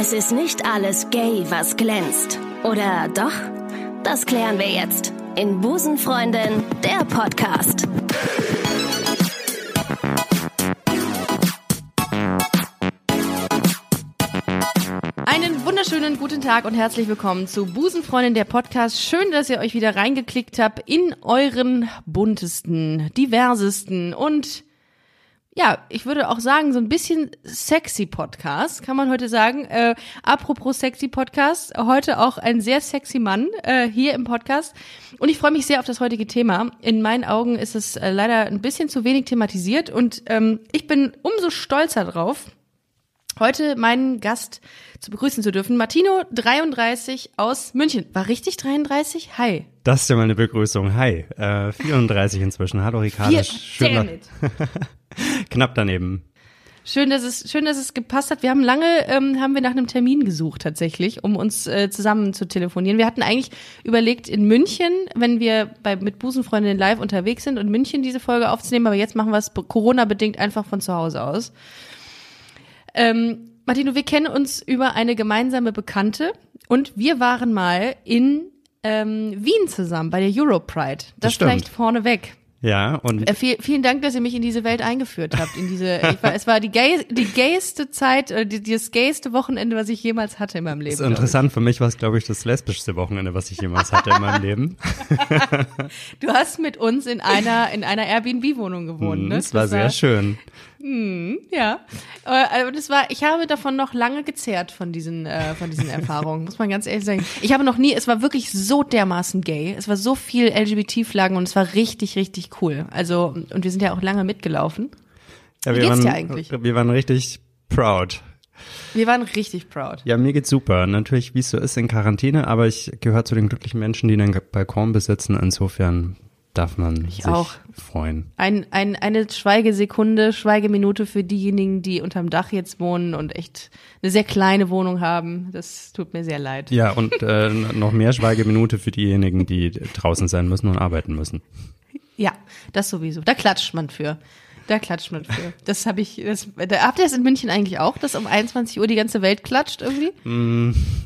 Es ist nicht alles gay, was glänzt. Oder doch? Das klären wir jetzt in Busenfreundin, der Podcast. Einen wunderschönen guten Tag und herzlich willkommen zu Busenfreundin der Podcast. Schön, dass ihr euch wieder reingeklickt habt in euren buntesten, diversesten und ja, ich würde auch sagen, so ein bisschen sexy Podcast, kann man heute sagen. Äh, apropos sexy Podcast, heute auch ein sehr sexy Mann äh, hier im Podcast. Und ich freue mich sehr auf das heutige Thema. In meinen Augen ist es äh, leider ein bisschen zu wenig thematisiert und ähm, ich bin umso stolzer drauf, heute meinen Gast zu begrüßen zu dürfen. Martino, 33 aus München. War richtig 33? Hi. Das ist ja meine Begrüßung. Hi. Äh, 34 inzwischen. Hallo Ricardo. Schön. Knapp daneben. Schön, dass es schön, dass es gepasst hat. Wir haben lange ähm, haben wir nach einem Termin gesucht tatsächlich, um uns äh, zusammen zu telefonieren. Wir hatten eigentlich überlegt in München, wenn wir bei mit Busenfreundinnen live unterwegs sind und München diese Folge aufzunehmen, aber jetzt machen wir es Corona bedingt einfach von zu Hause aus. Ähm, Martino, wir kennen uns über eine gemeinsame Bekannte und wir waren mal in ähm, Wien zusammen bei der Europride. Das, Das stimmt. vielleicht vorneweg. Ja, und Äh, viel, vielen Dank, dass ihr mich in diese Welt eingeführt habt. In diese, war, es war die, gay, die gayste Zeit, äh, die, das gayste Wochenende, was ich jemals hatte in meinem Leben. ist glaub ich. interessant. Für mich war es, glaube ich, das lesbischste Wochenende, was ich jemals hatte in meinem Leben. Du hast mit uns in einer in einer Airbnb-Wohnung gewohnt, Mhm, ne? War Das sehr schön. Ja, äh, aber das war, ich habe davon noch lange gezehrt von diesen, äh, von diesen Erfahrungen, muss man ganz ehrlich sagen. Ich habe noch nie, es war wirklich so dermaßen gay, es war so viel LGBT-Flaggen und es war richtig, richtig cool. Also, und wir sind ja auch lange mitgelaufen. Ja, Wie wir geht's waren, dir eigentlich? Wir waren richtig proud. Wir waren richtig proud. Ja, mir geht's super. Natürlich, wie es so ist in Quarantäne, aber ich gehöre zu den glücklichen Menschen, die einen Balkon besitzen. Insofern darf man sich auch. freuen. Ein, ein, eine Schweigesekunde, Schweigeminute für diejenigen, die unterm Dach jetzt wohnen und echt eine sehr kleine Wohnung haben. Das tut mir sehr leid. Ja, und äh, noch mehr Schweigeminute für diejenigen, die draußen sein müssen und arbeiten müssen. Ja, das sowieso. Da klatscht man für. Da klatscht man für. Das habe ich. Das, da, habt ihr das in München eigentlich auch, dass um 21 Uhr die ganze Welt klatscht irgendwie?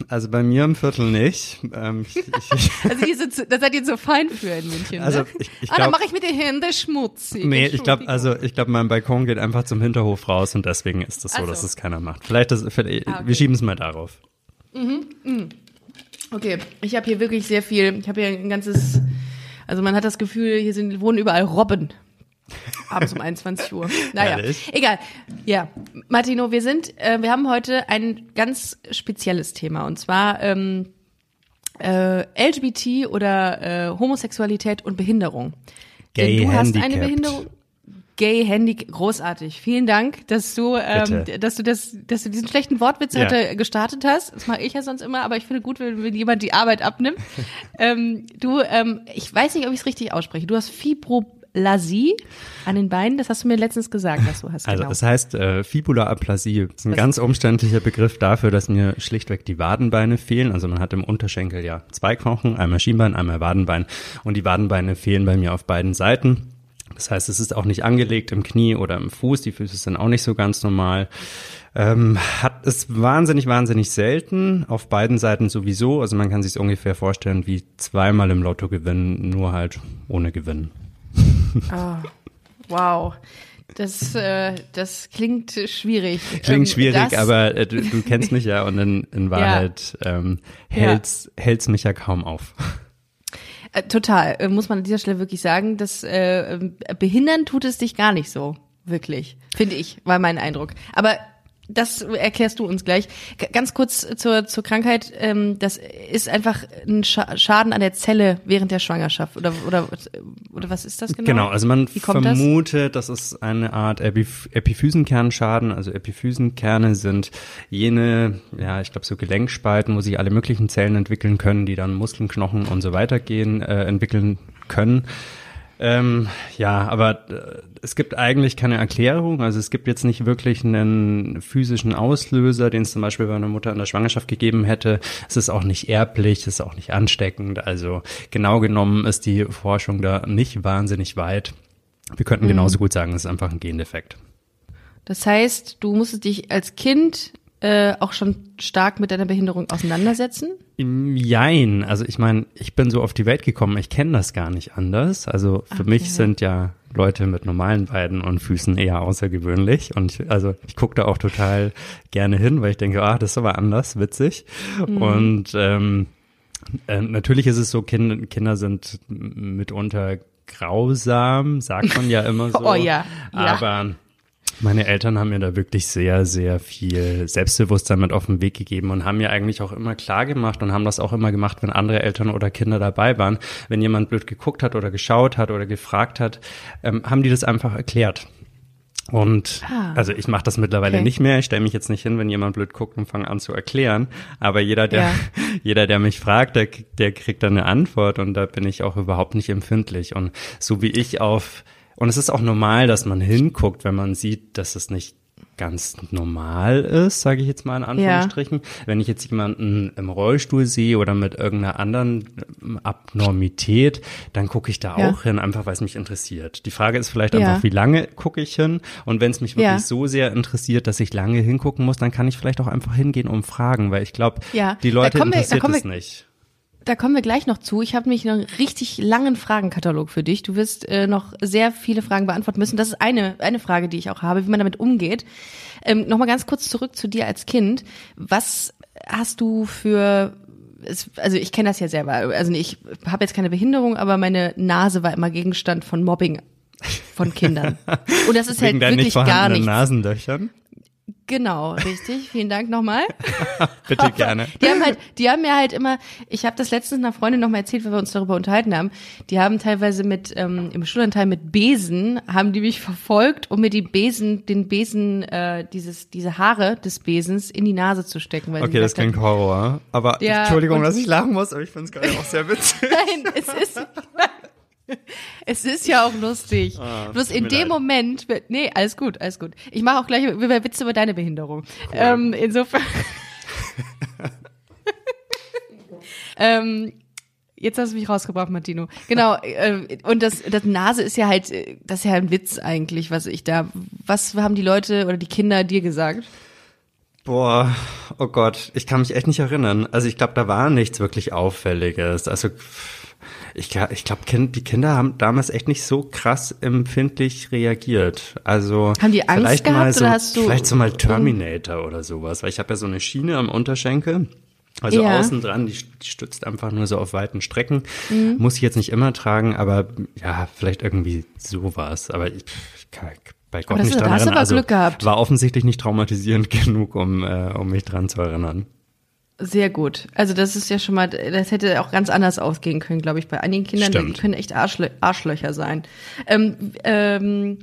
Also bei mir im Viertel nicht. Ähm, ich, ich, Also ihr sind, so- da seid ihr so fein für in München. Also, ne? ich- ich ah, dann mache ich mit den Händen schmutzig. nee, ich glaube, also ich glaube, mein Balkon geht einfach zum Hinterhof raus und deswegen ist es so, Ach so. dass es keiner macht. Vielleicht, das, vielleicht Ah, okay. wir schieben es mal darauf. Okay, ich habe hier wirklich sehr viel. Ich habe hier ein ganzes. Also man hat das Gefühl, hier sind wohnen überall Robben. Abends um 21 Uhr. Naja, Ehrlich? egal. Ja, Martino, wir sind, äh, wir haben heute ein ganz spezielles Thema und zwar ähm, äh, LGBT oder äh, Homosexualität und Behinderung. Gay Denn du hast eine. Behinderung. Gay Handy, großartig. Vielen Dank, dass du, ähm, dass du das, dass du diesen schlechten Wortwitz Ja. heute gestartet hast. Das mache ich ja sonst immer, aber ich finde gut, wenn, wenn jemand die Arbeit abnimmt. ähm, du, ähm, ich weiß nicht, ob ich es richtig ausspreche. Du hast Fibrolasie an den Beinen. Das hast du mir letztens gesagt, dass du hast. Also genau. es heißt äh, Fibulaaplasie. Das ist ein Was- ganz umständlicher Begriff dafür, dass mir schlichtweg die Wadenbeine fehlen. Also man hat im Unterschenkel ja zwei Knochen, einmal Schienbein, einmal Wadenbein. Und die Wadenbeine fehlen bei mir auf beiden Seiten. Das heißt, es ist auch nicht angelegt im Knie oder im Fuß. Die Füße sind auch nicht so ganz normal. Ähm, hat ist wahnsinnig, wahnsinnig selten. Auf beiden Seiten sowieso. Also man kann sich ungefähr vorstellen wie zweimal im Lotto gewinnen, nur halt ohne Gewinn. Wow. Das, äh, das klingt schwierig. Klingt Ähm, schwierig, das, aber äh, du, du kennst mich ja und in, in Wahrheit ähm, hält's, hält's mich ja kaum auf. Äh, total, äh, muss man an dieser Stelle wirklich sagen, dass äh, ähm, behindern tut es dich gar nicht so, wirklich, finde ich, war mein Eindruck. Aber das erklärst du uns gleich. Ganz kurz zur, zur Krankheit, ähm, das ist einfach ein Scha Schaden an der Zelle während der Schwangerschaft oder oder oder was ist das genau? Genau, also man kommt das? vermutet, das? ist eine Art Epiph Epiphysenkernschaden. Also Epiphysenkerne sind jene, ja, ich glaube so Gelenkspalten, wo sich alle möglichen Zellen entwickeln können, die dann Muskeln, Knochen und so weiter gehen, äh, entwickeln können. Ähm, ja, aber äh, es gibt eigentlich keine Erklärung. Also es gibt jetzt nicht wirklich einen physischen Auslöser, den es zum Beispiel bei einer Mutter in der Schwangerschaft gegeben hätte. Es ist auch nicht erblich, es ist auch nicht ansteckend. Also genau genommen ist die Forschung da nicht wahnsinnig weit. Wir könnten genauso gut sagen, es ist einfach ein Gendefekt. Das heißt, du musstest dich als Kind äh, auch schon stark mit deiner Behinderung auseinandersetzen? Jein. Also ich meine, ich bin so auf die Welt gekommen, ich kenne das gar nicht anders. Also für Okay. mich sind ja Leute mit normalen Beinen und Füßen eher außergewöhnlich. Und ich, also ich gucke da auch total gerne hin, weil ich denke, ah, das ist aber anders, witzig. Und ähm, äh, natürlich ist es so, kind, Kinder sind mitunter grausam, sagt man ja immer so. Oh ja, ja. Aber meine Eltern haben mir da wirklich sehr, sehr viel Selbstbewusstsein mit auf den Weg gegeben und haben mir eigentlich auch immer klar gemacht und haben das auch immer gemacht, wenn andere Eltern oder Kinder dabei waren. Wenn jemand blöd geguckt hat oder geschaut hat oder gefragt hat, ähm, haben die das einfach erklärt. Und Ah. also ich mache das mittlerweile Okay. nicht mehr. Ich stelle mich jetzt nicht hin, wenn jemand blöd guckt und fange an zu erklären. Aber jeder, der, Ja. jeder, der mich fragt, der, der kriegt dann eine Antwort und da bin ich auch überhaupt nicht empfindlich. Und so wie ich auf, und es ist auch normal, dass man hinguckt, wenn man sieht, dass es nicht ganz normal ist, sage ich jetzt mal in Anführungsstrichen. Wenn ich jetzt jemanden im Rollstuhl sehe oder mit irgendeiner anderen Abnormität, dann gucke ich da Ja. auch hin, einfach weil es mich interessiert. Die Frage ist vielleicht Ja. einfach, wie lange gucke ich hin? Und wenn es mich wirklich Ja. so sehr interessiert, dass ich lange hingucken muss, dann kann ich vielleicht auch einfach hingehen und fragen, weil ich glaube, Ja, die Leute wir- interessiert kommen es wir- nicht. Da kommen wir gleich noch zu. Ich habe nämlich noch einen richtig langen Fragenkatalog für dich. Du wirst äh, noch sehr viele Fragen beantworten müssen. Das ist eine, eine Frage, die ich auch habe, wie man damit umgeht. Ähm, Nochmal ganz kurz zurück zu dir als Kind. Was hast du für also ich kenne das ja selber. Also ich habe jetzt keine Behinderung, aber meine Nase war immer Gegenstand von Mobbing von Kindern. Und das ist Wegen halt wirklich nicht gar nichts. Nasenlöchern. Genau, richtig. Vielen Dank nochmal. Bitte gerne. Die haben halt, die haben mir halt immer, ich habe das letztens einer Freundin noch mal erzählt, weil wir uns darüber unterhalten haben. Die haben teilweise mit ähm, im Schulanteil mit Besen haben die mich verfolgt, um mir die Besen, den Besen, äh, dieses diese Haare des Besens in die Nase zu stecken. Okay, das klingt Horror. Aber Ja, Entschuldigung, dass ich lachen muss, aber ich finde es gerade auch sehr witzig. Nein, es ist. Es ist ja auch lustig. Bloß tut in dem leid. Moment, nee, alles gut, alles gut. Ich mache auch gleich Witze über deine Behinderung. Ähm, insofern. ähm, jetzt hast du mich rausgebracht, Martino. Genau. Äh, und das, das Nase ist ja halt, das ist ja ein Witz eigentlich, was ich da. Was haben die Leute oder die Kinder dir gesagt? Boah, oh Gott, ich kann mich echt nicht erinnern. Also ich glaube, da war nichts wirklich Auffälliges. Also ich, ich glaube, die Kinder haben damals echt nicht so krass empfindlich reagiert. Also Haben die Angst vielleicht mal gehabt so, oder hast du- vielleicht so mal Terminator oder sowas, weil ich habe ja so eine Schiene am Unterschenkel. Also Ja. außen dran, die, die stützt einfach nur so auf weiten Strecken. Mhm. Muss ich jetzt nicht immer tragen, aber ja, vielleicht irgendwie sowas. Aber ich, ich kann bei Gott das nicht ist- dran da hast du erinnern. Also Glück gehabt. war offensichtlich nicht traumatisierend genug, um, äh, um mich dran zu erinnern. Sehr gut. Also das ist ja schon mal, das hätte auch ganz anders ausgehen können, glaube ich, bei einigen Kindern. Die Stimmt. können echt Arschlö Arschlöcher sein. Ähm, ähm,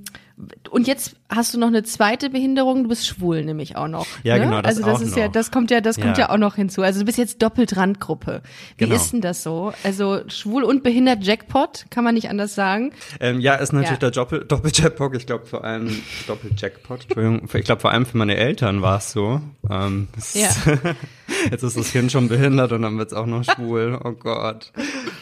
und jetzt hast du noch eine zweite Behinderung. Du bist schwul nämlich auch noch. Ja, ne? genau, das Also das auch ist ja, noch. das kommt ja, das kommt Ja. ja auch noch hinzu. Also du bist jetzt doppelt Randgruppe. Wie Genau. ist denn das so? Also schwul und behindert Jackpot, kann man nicht anders sagen. Ähm, ja, ist natürlich Ja. der Doppel Doppeljackpot. Ich glaube vor allem Doppeljackpot. Entschuldigung. Ich glaube vor allem für meine Eltern war es so. Ähm, Ja. Jetzt ist das Kind schon behindert und dann wird's auch noch schwul. Oh Gott.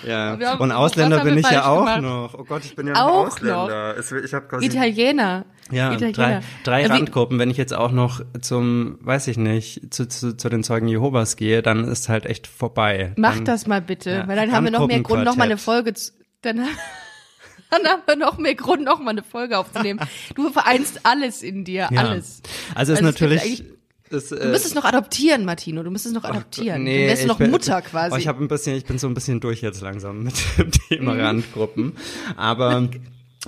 Ja. Haben- Und Ausländer bin ich ja auch gemacht? noch. Oh Gott, ich bin ja noch Auch Ausländer. Es, ich habe Italiener. Ja, Italiener. drei, drei Äh, wie- Randgruppen. Wenn ich jetzt auch noch zum, weiß ich nicht, zu, zu, zu den Zeugen Jehovas gehe, dann ist halt echt vorbei. Mach dann, das mal bitte, ja, weil dann haben wir noch mehr Grund, noch mal eine. Folge zu, dann, dann haben wir noch mehr Grund, noch mal eine Folge aufzunehmen. Du vereinst alles in dir, Ja. alles. Also ist Also natürlich. ist, Du müsstest noch adoptieren, Martino. Du müsstest noch adoptieren. Nee, du wärst noch bin- Mutter quasi. Oh, ich habe ein bisschen, ich bin so ein bisschen durch jetzt langsam mit dem Thema Mhm. Randgruppen. Aber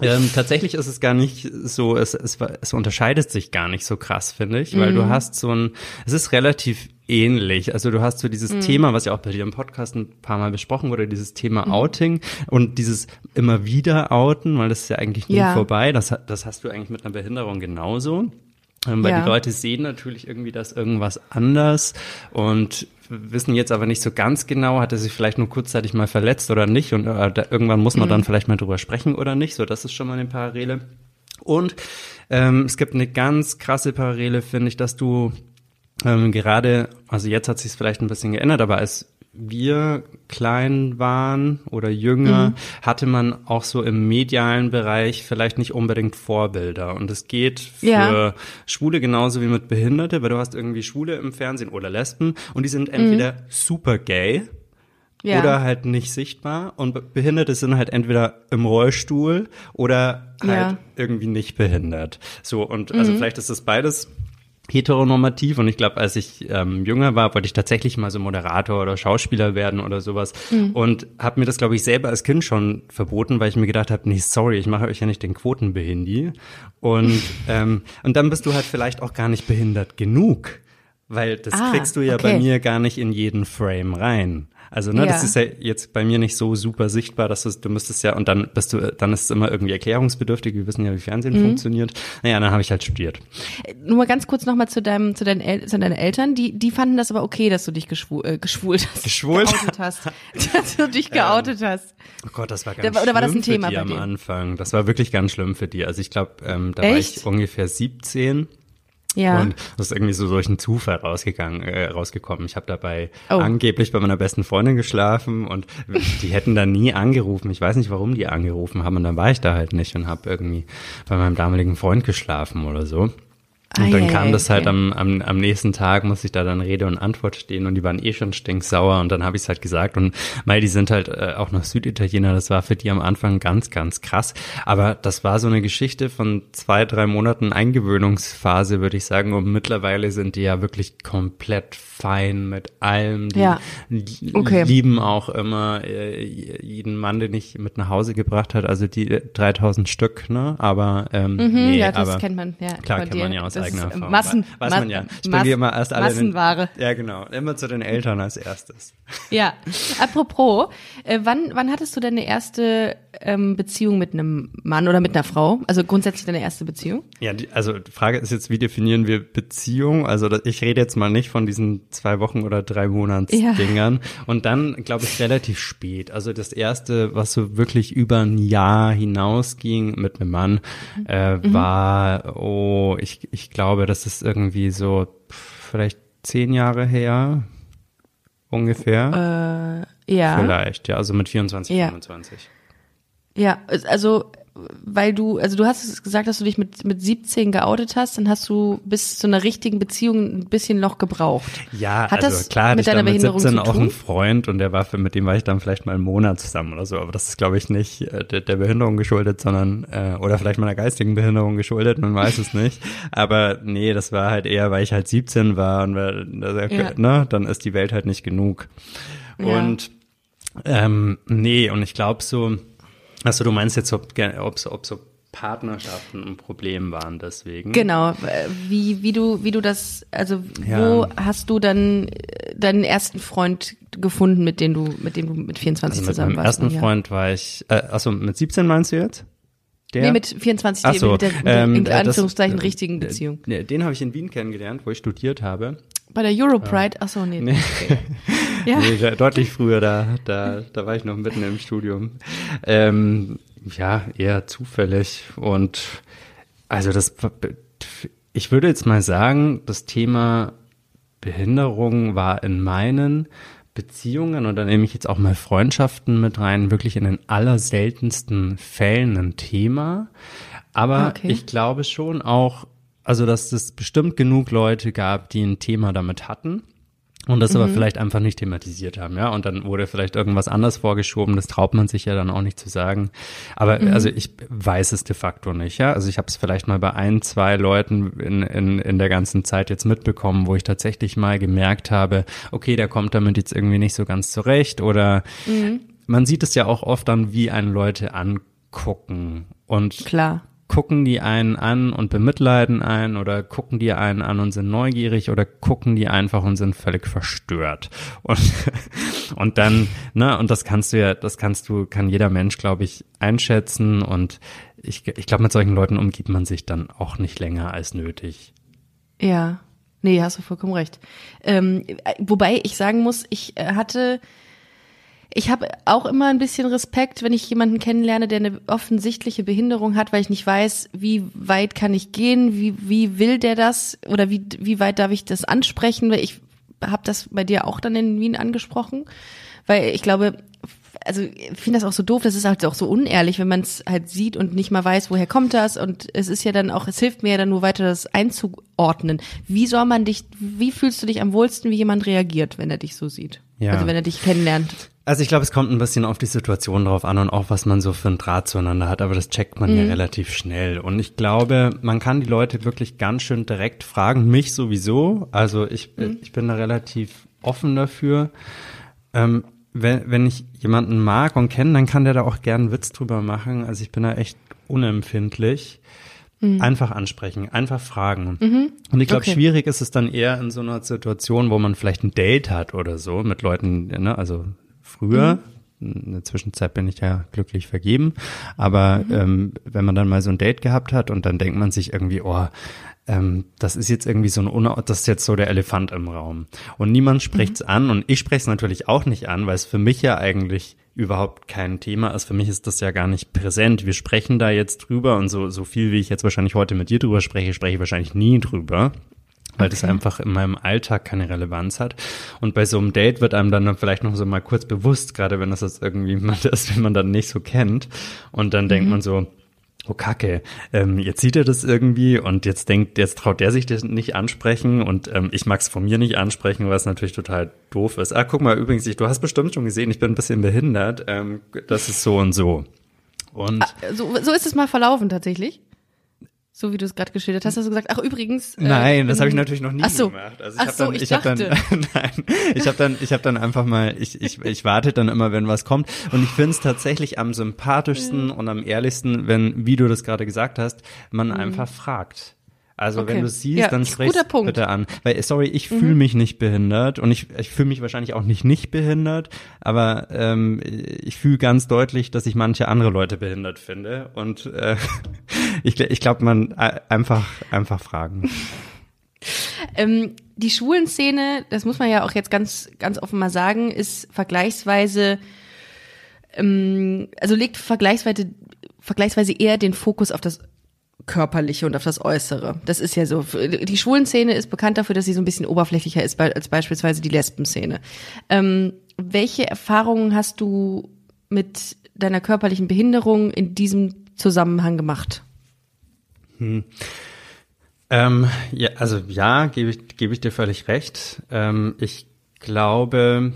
ähm, tatsächlich ist es gar nicht so, es, es, es unterscheidet sich gar nicht so krass, finde ich, weil du Mhm. hast so ein, es ist relativ ähnlich. Also du hast so dieses Mhm. Thema, was ja auch bei dir im Podcast ein paar Mal besprochen wurde, dieses Thema Mhm. Outing und dieses immer wieder Outen, weil das ist ja eigentlich nie Ja. vorbei. Das, das hast du eigentlich mit einer Behinderung genauso. Ähm, weil Ja. die Leute sehen natürlich irgendwie das irgendwas anders und wissen jetzt aber nicht so ganz genau, hat er sich vielleicht nur kurzzeitig mal verletzt oder nicht und äh, da, irgendwann muss man Mhm. dann vielleicht mal drüber sprechen oder nicht. So, das ist schon mal eine Parallele. Und ähm, es gibt eine ganz krasse Parallele, finde ich, dass du ähm, gerade, also jetzt hat sich vielleicht ein bisschen geändert, aber als wir klein waren oder jünger, mhm. hatte man auch so im medialen Bereich vielleicht nicht unbedingt Vorbilder. Und es geht für ja. Schwule genauso wie mit Behinderte, weil du hast irgendwie Schwule im Fernsehen oder Lesben und die sind entweder mhm. super gay ja. oder halt nicht sichtbar und Behinderte sind halt entweder im Rollstuhl oder halt ja. irgendwie nicht behindert. So und also mhm. vielleicht ist das beides heteronormativ und ich glaube, als ich ähm, jünger war, wollte ich tatsächlich mal so Moderator oder Schauspieler werden oder sowas mhm. und habe mir das, glaube ich, selber als Kind schon verboten, weil ich mir gedacht habe, nee, sorry, ich mache euch ja nicht den Quotenbehindi und ähm, und dann bist du halt vielleicht auch gar nicht behindert genug, weil das ah, kriegst du ja okay. bei mir gar nicht in jeden Frame rein. Also, ne, ja. das ist ja jetzt bei mir nicht so super sichtbar, dass du, du müsstest ja, und dann bist du, dann ist es immer irgendwie erklärungsbedürftig, wir wissen ja, wie Fernsehen mhm. funktioniert. Naja, dann habe ich halt studiert. Nur mal ganz kurz nochmal zu deinem, zu deinen, El zu deinen Eltern, die, die fanden das aber okay, dass du dich geschwul, äh, geschwult hast. Geschwult? Geoutet hast. dass du dich geoutet ähm, hast. Oh Gott, das war ganz da, oder war das ein Thema für die am Anfang. Das war wirklich ganz schlimm für die. Also ich glaube, ähm, da Echt? war ich ungefähr 17 ja. Und das ist irgendwie so durch einen Zufall rausgegangen, äh, rausgekommen. Ich habe dabei oh. angeblich bei meiner besten Freundin geschlafen und die hätten da nie angerufen. Ich weiß nicht, warum die angerufen haben und dann war ich da halt nicht und habe irgendwie bei meinem damaligen Freund geschlafen oder so. Und dann kam das halt am, am, am nächsten Tag, muss ich da dann Rede und Antwort stehen und die waren eh schon stinksauer und dann habe ich es halt gesagt und weil die sind halt äh, auch noch Süditaliener, das war für die am Anfang ganz, ganz krass. Aber das war so eine Geschichte von zwei, drei Monaten Eingewöhnungsphase, würde ich sagen. Und mittlerweile sind die ja wirklich komplett fein mit allem. Die ja. okay. lieben auch immer äh, jeden Mann, den ich mit nach Hause gebracht hat, also die 3000 Stück, ne? Aber ähm, mhm, nee, ja, das aber, kennt man. Ja, klar kennt man ja aus eigener Erfahrung. Massen, weiß man ja. Ich bringe immer erst alle Massenware. Den, ja, genau. Immer zu den Eltern als erstes. Ja. Apropos, äh, wann, wann hattest du deine erste ähm, Beziehung mit einem Mann oder mit einer Frau? Also grundsätzlich deine erste Beziehung? Ja, die, also die Frage ist jetzt, wie definieren wir Beziehung? Also ich rede jetzt mal nicht von diesen zwei Wochen oder drei Monats ja. Und dann, glaube ich, relativ spät. Also das erste, was so wirklich über ein Jahr hinausging mit einem Mann, äh, mhm. war, oh, ich, ich glaube, das ist irgendwie so vielleicht zehn Jahre her, ungefähr. Äh, ja. Vielleicht, ja, also mit 24, ja. 25. Ja, also weil du, also du hast gesagt, dass du dich mit, mit 17 geoutet hast, dann hast du bis zu einer richtigen Beziehung ein bisschen noch gebraucht. Ja, Hat also das klar, mit deiner ich dann mit 17 auch einen Freund und der war für, mit dem war ich dann vielleicht mal einen Monat zusammen oder so, aber das ist glaube ich nicht äh, der, der Behinderung geschuldet, sondern äh, oder vielleicht meiner geistigen Behinderung geschuldet, man weiß es nicht. Aber nee, das war halt eher, weil ich halt 17 war und weil, ja. ne, dann ist die Welt halt nicht genug. Und ja. ähm, nee, und ich glaube so, also du meinst jetzt, ob, ob, ob so Partnerschaften ein Problem waren deswegen. Genau, wie, wie du, wie du das, also ja. wo hast du dann äh, deinen ersten Freund gefunden, mit dem du, mit dem du mit 24 also zusammen warst? Mit meinem ersten Freund war ich, äh, also mit 17 meinst du jetzt? Der? Nee, mit 24, Ach so, mit der, ähm, in Anführungszeichen das, richtigen Beziehung. Den, den habe ich in Wien kennengelernt, wo ich studiert habe. Bei der Europride? Ach so, nee. nee. ja. nee deutlich früher, da, da, da war ich noch mitten im Studium. Ähm, ja, eher zufällig. Und also das, ich würde jetzt mal sagen, das Thema Behinderung war in meinen Beziehungen und da nehme ich jetzt auch mal Freundschaften mit rein, wirklich in den allerseltensten Fällen ein Thema. Aber okay. ich glaube schon auch, also dass es bestimmt genug Leute gab, die ein Thema damit hatten und das mhm. aber vielleicht einfach nicht thematisiert haben, ja. Und dann wurde vielleicht irgendwas anders vorgeschoben. Das traut man sich ja dann auch nicht zu sagen. Aber mhm. also ich weiß es de facto nicht, ja. Also ich habe es vielleicht mal bei ein, zwei Leuten in, in, in der ganzen Zeit jetzt mitbekommen, wo ich tatsächlich mal gemerkt habe, okay, der kommt damit jetzt irgendwie nicht so ganz zurecht. Oder mhm. man sieht es ja auch oft dann, wie einen Leute angucken. Und Klar gucken die einen an und bemitleiden einen oder gucken die einen an und sind neugierig oder gucken die einfach und sind völlig verstört. Und, und dann, ne, und das kannst du ja, das kannst du, kann jeder Mensch, glaube ich, einschätzen und ich, ich glaube, mit solchen Leuten umgibt man sich dann auch nicht länger als nötig. Ja. Nee, hast du vollkommen recht. Ähm, wobei ich sagen muss, ich äh, hatte ich habe auch immer ein bisschen Respekt, wenn ich jemanden kennenlerne, der eine offensichtliche Behinderung hat, weil ich nicht weiß, wie weit kann ich gehen, wie, wie will der das oder wie, wie weit darf ich das ansprechen. Ich habe das bei dir auch dann in Wien angesprochen, weil ich glaube, also ich finde das auch so doof, das ist halt auch so unehrlich, wenn man es halt sieht und nicht mal weiß, woher kommt das und es ist ja dann auch, es hilft mir ja dann nur weiter, das einzuordnen. Wie soll man dich, wie fühlst du dich am wohlsten, wie jemand reagiert, wenn er dich so sieht? Ja. Also wenn er dich kennenlernt. Also ich glaube, es kommt ein bisschen auf die Situation drauf an und auch, was man so für ein Draht zueinander hat, aber das checkt man ja relativ schnell. Und ich glaube, man kann die Leute wirklich ganz schön direkt fragen, mich sowieso. Also ich, ich bin da relativ offen dafür. Ähm, wenn, wenn ich jemanden mag und kenne, dann kann der da auch gern einen Witz drüber machen. Also ich bin da echt unempfindlich. Einfach ansprechen, einfach fragen. Und ich glaube, Okay. schwierig ist es dann eher in so einer Situation, wo man vielleicht ein Date hat oder so mit Leuten, ne, also früher. In der Zwischenzeit bin ich ja glücklich vergeben. Aber ähm, wenn man dann mal so ein Date gehabt hat und dann denkt man sich irgendwie, oh, ähm, das ist jetzt irgendwie so ein, Una das ist jetzt so der Elefant im Raum. Und niemand spricht's an und ich spreche es natürlich auch nicht an, weil es für mich ja eigentlich überhaupt kein Thema ist. Für mich ist das ja gar nicht präsent. Wir sprechen da jetzt drüber und so, so viel, wie ich jetzt wahrscheinlich heute mit dir drüber spreche, spreche ich wahrscheinlich nie drüber. Weil das einfach in meinem Alltag keine Relevanz hat. Und bei so einem Date wird einem dann vielleicht noch so mal kurz bewusst, gerade wenn das jetzt irgendwie jemand ist, den man dann nicht so kennt. Und dann denkt man so, oh Kacke, ähm, jetzt sieht er das irgendwie und jetzt denkt, jetzt traut der sich das nicht ansprechen und ähm, ich mag es von mir nicht ansprechen, was natürlich total doof ist. Ah, guck mal, übrigens, ich, du hast bestimmt schon gesehen, ich bin ein bisschen behindert. Ähm, das ist so und so. Und So, so ist es mal verlaufen tatsächlich. So wie du es gerade geschildert hast, hast du gesagt, ach übrigens. äh, Nein, das habe ich natürlich noch nie Ach so. gemacht. Also Ach hab so, dann, ich hab dann, dachte. nein, ich habe dann, ich habe dann einfach mal, ich, ich, ich warte dann immer, wenn was kommt. Und ich finde es tatsächlich am sympathischsten und am ehrlichsten, wenn, wie du das gerade gesagt hast, man einfach fragt. Also Mhm. Okay. wenn du siehst, Ja, dann. Mhm. bitte an. Weil, sorry, ich fühle mich nicht behindert und ich, ich fühle mich wahrscheinlich auch nicht nicht behindert, aber ähm, ich fühle ganz deutlich, dass ich manche andere Leute behindert finde. Und äh, ich, ich glaube, man äh, einfach, einfach fragen. Ähm, die Schwulenszene, das muss man ja auch jetzt ganz, ganz offen mal sagen, ist vergleichsweise, ähm, also legt vergleichsweise, vergleichsweise eher den Fokus auf das Körperliche und auf das Äußere. Das ist ja so. Die Schwulenszene ist bekannt dafür, dass sie so ein bisschen oberflächlicher ist als beispielsweise die Lesbenszene. Ähm, welche Erfahrungen hast du mit deiner körperlichen Behinderung in diesem Zusammenhang gemacht? Ähm, ja, also ja, gebe ich, gebe ich dir völlig recht. Ähm, ich glaube,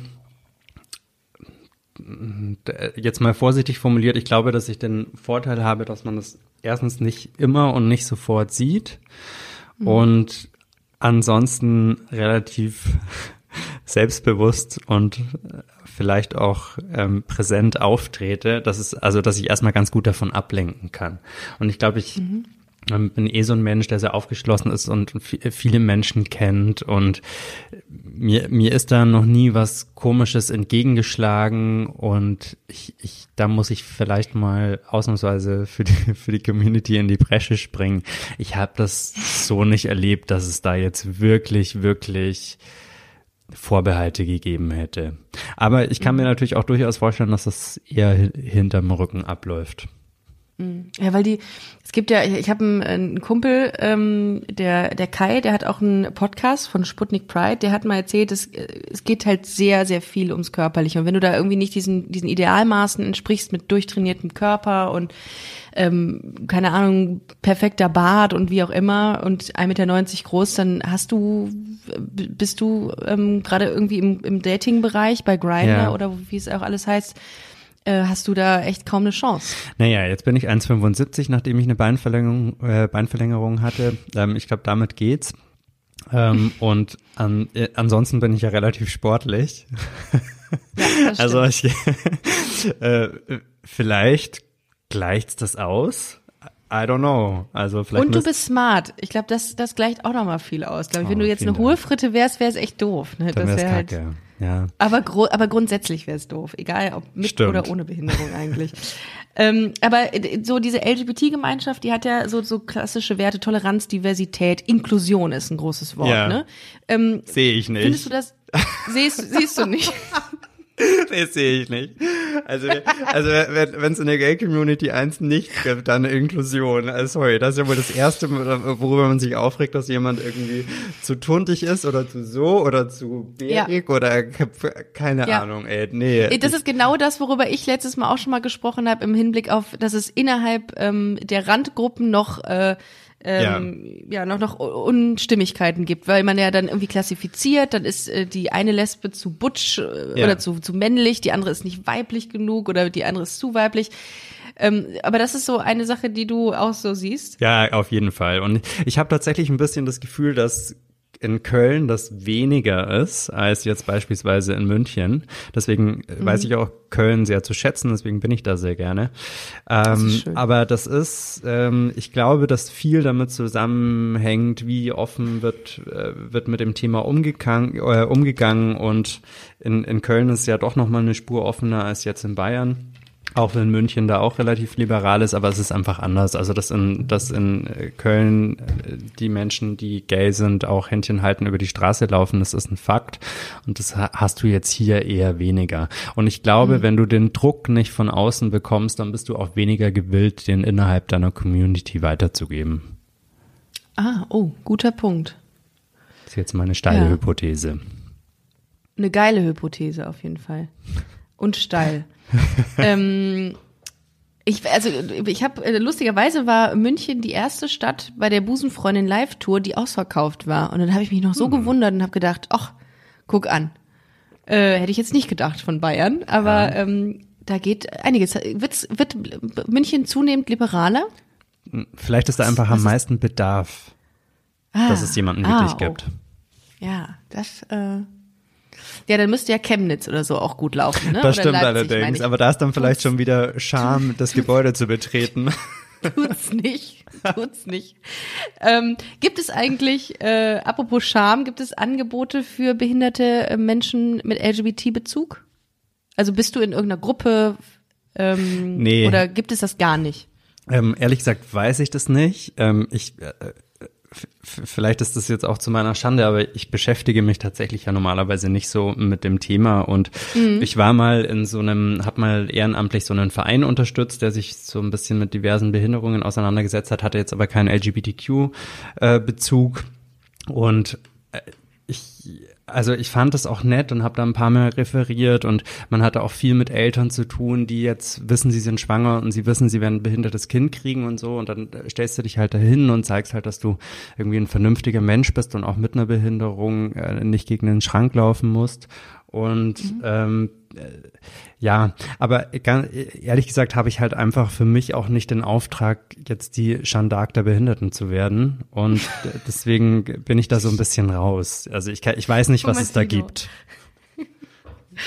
d- jetzt mal vorsichtig formuliert, ich glaube, dass ich den Vorteil habe, dass man das erstens nicht immer und nicht sofort sieht und ansonsten relativ selbstbewusst und vielleicht auch ähm, präsent auftrete, dass es also, dass ich erstmal ganz gut davon ablenken kann. Und ich glaube, ich ähm, bin eh so ein Mensch, der sehr aufgeschlossen ist und vi- viele Menschen kennt und mir, mir ist da noch nie was Komisches entgegengeschlagen und ich, ich, da muss ich vielleicht mal ausnahmsweise für die, für die Community in die Bresche springen. Ich habe das so nicht erlebt, dass es da jetzt wirklich, wirklich Vorbehalte gegeben hätte. Aber ich kann mir natürlich auch durchaus vorstellen, dass das eher hi- hinterm Rücken abläuft. Ja, weil die, es gibt ja, ich habe einen, einen Kumpel, ähm, der, der Kai, der hat auch einen Podcast von Sputnik Pride, der hat mal erzählt, es, es geht halt sehr, sehr viel ums Körperliche. Und wenn du da irgendwie nicht diesen, diesen Idealmaßen entsprichst mit durchtrainiertem Körper und ähm, keine Ahnung, perfekter Bart und wie auch immer und 1,90 Meter groß, dann hast du, bist du ähm, gerade irgendwie im, im Dating-Bereich bei Grindr Ja. oder wie es auch alles heißt, äh, hast du da echt kaum eine Chance. Naja, jetzt bin ich 1,75, nachdem ich eine Beinverlängerung, äh, Beinverlängerung hatte. Ähm, ich glaube, damit geht's. Ähm, und an, äh, ansonsten bin ich ja relativ sportlich. Das Also ich, äh, vielleicht gleicht's das aus. I don't know. Also vielleicht Und du bist smart. Ich glaube, das, das gleicht auch nochmal viel aus. Glaub ich, wenn Oh, du jetzt eine Dank. hohe Fritte wärst, wäre es echt doof. Ne? dann Das wär's wär halt, kacke. Ja. aber, gro aber grundsätzlich wäre es doof. Egal, ob mit Stimmt. oder ohne Behinderung eigentlich. ähm, aber äh, so diese LGBT-Gemeinschaft, die hat ja so, so klassische Werte, Toleranz, Diversität, Inklusion ist ein großes Wort. Ja. Ne? Ähm, Sehe ich nicht. findest du das? Siehst, siehst du nicht? Das sehe ich nicht. Also, also wenn es in der Gay-Community eins nicht gibt, dann Inklusion. Also sorry, das ist ja wohl das Erste, worüber man sich aufregt, dass jemand irgendwie zu tuntig ist oder zu so oder zu bärig ja. oder keine ja. Ahnung, ey, nee. Das ist genau das, worüber ich letztes Mal auch schon mal gesprochen habe im Hinblick auf, dass es innerhalb ähm, der Randgruppen noch äh, ähm, ja. ja noch noch Unstimmigkeiten gibt, weil man ja dann irgendwie klassifiziert, dann ist äh, die eine Lesbe zu butch äh, ja. oder zu, zu männlich, die andere ist nicht weiblich genug oder die andere ist zu weiblich. Ähm, aber das ist so eine Sache, die du auch so siehst. Ja, auf jeden Fall. Und ich habe tatsächlich ein bisschen das Gefühl, dass in Köln das weniger ist als jetzt beispielsweise in München. Deswegen mhm. weiß ich auch Köln sehr zu schätzen, deswegen bin ich da sehr gerne. Ähm, das aber das ist, ähm, ich glaube, dass viel damit zusammenhängt, wie offen wird, äh, wird mit dem Thema umgegangen, äh, umgegangen und in, in Köln ist ja doch nochmal eine Spur offener als jetzt in Bayern. Auch wenn München da auch relativ liberal ist, aber es ist einfach anders. Also dass in, dass in äh, Köln äh, die Menschen, die gay sind, auch Händchen halten über die Straße laufen, das ist ein Fakt. Und das hast du jetzt hier eher weniger. Und ich glaube, mhm. wenn du den Druck nicht von außen bekommst, dann bist du auch weniger gewillt, den innerhalb deiner Community weiterzugeben. Ah, oh, guter Punkt. Das ist jetzt meine steile ja. Hypothese. Eine geile Hypothese auf jeden Fall. Und steil. ähm, ich, also ich habe äh, lustigerweise war München die erste Stadt bei der Busenfreundin Live Tour, die ausverkauft war. Und dann habe ich mich noch so hm. gewundert und habe gedacht, ach, guck an, äh, hätte ich jetzt nicht gedacht von Bayern, aber ja. ähm, da geht einiges. Wird's, wird München zunehmend liberaler? Vielleicht ist da einfach am meisten Bedarf, ah, dass es jemanden wirklich ah, oh. gibt. Ja, das. Äh, ja, dann müsste ja Chemnitz oder so auch gut laufen. Ne? Das oder stimmt Leipzig, allerdings. Aber da ist dann vielleicht tut's, schon wieder Scham, das Gebäude zu betreten. Tut's nicht. Tut's nicht. Ähm, gibt es eigentlich, äh, apropos Scham, gibt es Angebote für behinderte äh, Menschen mit LGBT-Bezug? Also bist du in irgendeiner Gruppe ähm, nee. oder gibt es das gar nicht? Ähm, ehrlich gesagt weiß ich das nicht. Ähm, ich äh, vielleicht ist das jetzt auch zu meiner Schande, aber ich beschäftige mich tatsächlich ja normalerweise nicht so mit dem Thema und mhm. ich war mal in so einem, hab mal ehrenamtlich so einen Verein unterstützt, der sich so ein bisschen mit diversen Behinderungen auseinandergesetzt hat, hatte jetzt aber keinen LGBTQ-Bezug äh, und also ich fand das auch nett und habe da ein paar Mal referiert und man hatte auch viel mit Eltern zu tun, die jetzt wissen, sie sind schwanger und sie wissen, sie werden ein behindertes Kind kriegen und so und dann stellst du dich halt dahin und zeigst halt, dass du irgendwie ein vernünftiger Mensch bist und auch mit einer Behinderung äh, nicht gegen den Schrank laufen musst und mhm. ähm, äh, ja, aber ganz, ehrlich gesagt habe ich halt einfach für mich auch nicht den Auftrag, jetzt die d'Arc der Behinderten zu werden. Und deswegen bin ich da so ein bisschen raus. Also ich, kann, ich weiß nicht, was es da gibt.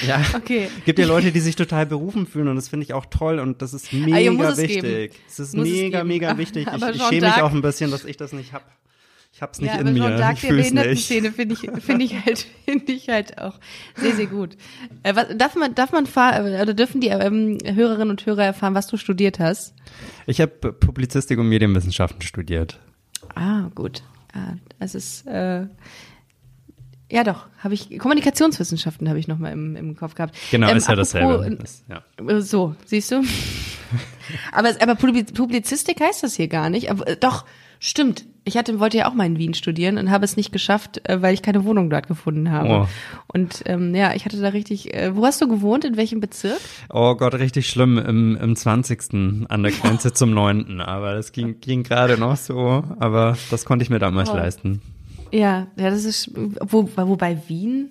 Ja, okay. gibt ja Leute, die sich total berufen fühlen und das finde ich auch toll und das ist ah, mega ah, wichtig. Es, es ist muss mega, mega wichtig. Ich, ich schäme mich auch ein bisschen, dass ich das nicht habe. Ich hab's nicht ja, in mir. Dark, ich fühl's der Szene finde ich, finde ich halt, finde ich halt auch sehr, sehr gut. Äh, was, darf man, darf man äh, oder dürfen die ähm, Hörerinnen und Hörer erfahren, was du studiert hast? Ich habe Publizistik und Medienwissenschaften studiert. Ah, gut. Ja, das ist, äh, ja doch, habe ich, Kommunikationswissenschaften habe ich nochmal im, im Kopf gehabt. Genau, ähm, ist ja dasselbe. Das, ja. Äh, so, siehst du? aber, aber Publizistik heißt das hier gar nicht. Aber, äh, doch, Stimmt. Ich hatte, wollte ja auch mal in Wien studieren und habe es nicht geschafft, äh, weil ich keine Wohnung dort gefunden habe. Oh. Und ähm, ja, ich hatte da richtig. Äh, wo hast du gewohnt? In welchem Bezirk? Oh Gott, richtig schlimm. Im, im 20. an der Grenze zum 9. Aber das ging, ging gerade noch so. Aber das konnte ich mir damals oh. leisten. Ja, ja, das ist. Wo, wobei Wien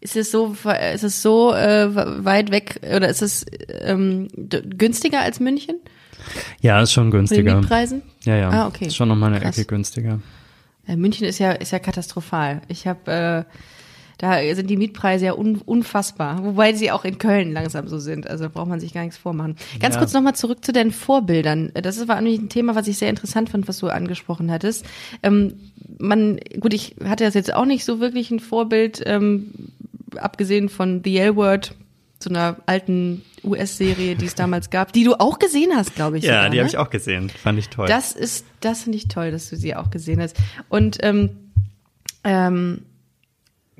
ist es so, ist es so äh, weit weg oder ist es ähm, günstiger als München? Ja, ist schon günstiger. Mit Mietpreisen? Ja, ja. Ah, okay. Ist schon nochmal eine Krass. Ecke günstiger. Ja, München ist ja, ist ja katastrophal. Ich habe, äh, da sind die Mietpreise ja un, unfassbar, wobei sie auch in Köln langsam so sind. Also da braucht man sich gar nichts vormachen. Ganz ja. kurz nochmal zurück zu deinen Vorbildern. Das war eigentlich ein Thema, was ich sehr interessant fand, was du angesprochen hattest. Ähm, man, gut, ich hatte das jetzt auch nicht so wirklich ein Vorbild, ähm, abgesehen von The L-Word, so einer alten US-Serie, die es damals gab, die du auch gesehen hast, glaube ich. Ja, sogar, die ne? habe ich auch gesehen. Fand ich toll. Das ist, das finde ich toll, dass du sie auch gesehen hast. Und ähm, ähm,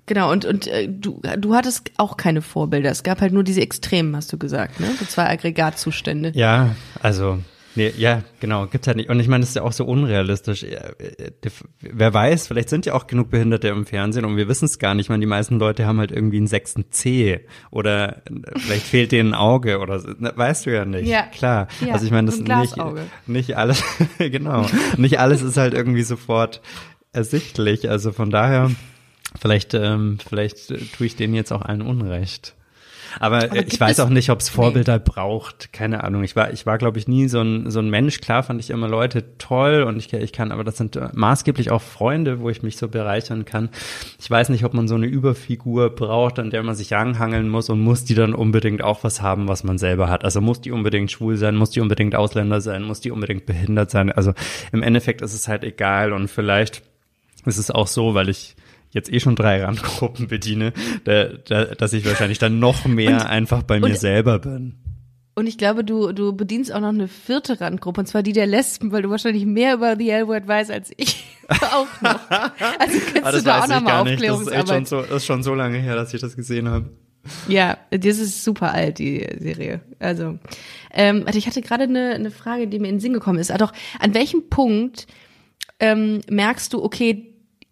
Genau, und, und äh, du, du hattest auch keine Vorbilder. Es gab halt nur diese Extremen, hast du gesagt, ne? So zwei Aggregatzustände. Ja, also Nee, ja, genau, gibt's halt nicht. Und ich meine, das ist ja auch so unrealistisch. Wer weiß, vielleicht sind ja auch genug Behinderte im Fernsehen und wir wissen es gar nicht. Ich meine, die meisten Leute haben halt irgendwie einen sechsten C oder vielleicht fehlt denen ein Auge oder so. weißt du ja nicht. Ja. Klar. Ja, also ich meine, das ist nicht, nicht alles, genau. Nicht alles ist halt irgendwie sofort ersichtlich. Also von daher, vielleicht, ähm, vielleicht tue ich denen jetzt auch allen Unrecht. Aber, Aber ich weiß auch nicht, ob es Vorbilder nee. braucht. Keine Ahnung. Ich war, ich war, glaube ich, nie so ein, so ein Mensch. Klar fand ich immer Leute toll und ich, ich kann, aber das sind maßgeblich auch Freunde, wo ich mich so bereichern kann. Ich weiß nicht, ob man so eine Überfigur braucht, an der man sich anhangeln muss und muss die dann unbedingt auch was haben, was man selber hat. Also muss die unbedingt schwul sein, muss die unbedingt Ausländer sein, muss die unbedingt behindert sein. Also im Endeffekt ist es halt egal und vielleicht ist es auch so, weil ich jetzt eh schon drei Randgruppen bediene, da, da, dass ich wahrscheinlich dann noch mehr und, einfach bei mir selber bin. Und ich glaube, du, du bedienst auch noch eine vierte Randgruppe, und zwar die der Lesben, weil du wahrscheinlich mehr über The L-Word weißt als ich auch noch. Also kannst ah, du da auch nochmal Aufklärungsarbeit. Das ist, so, das ist schon so lange her, dass ich das gesehen habe. Ja, das ist super alt, die Serie. Also, ähm, ich hatte gerade eine, eine Frage, die mir in den Sinn gekommen ist. Ah, doch, an welchem Punkt ähm, merkst du, okay,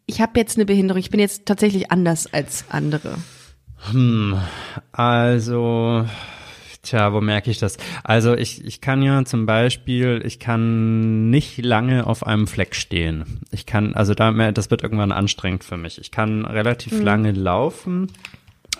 ich habe jetzt eine Behinderung, ich bin jetzt tatsächlich anders als andere? Hm, also, tja, wo merke ich das? Also ich, ich kann ja zum Beispiel, ich kann nicht lange auf einem Fleck stehen. Ich kann, also da, das wird irgendwann anstrengend für mich. Ich kann relativ hm. lange laufen.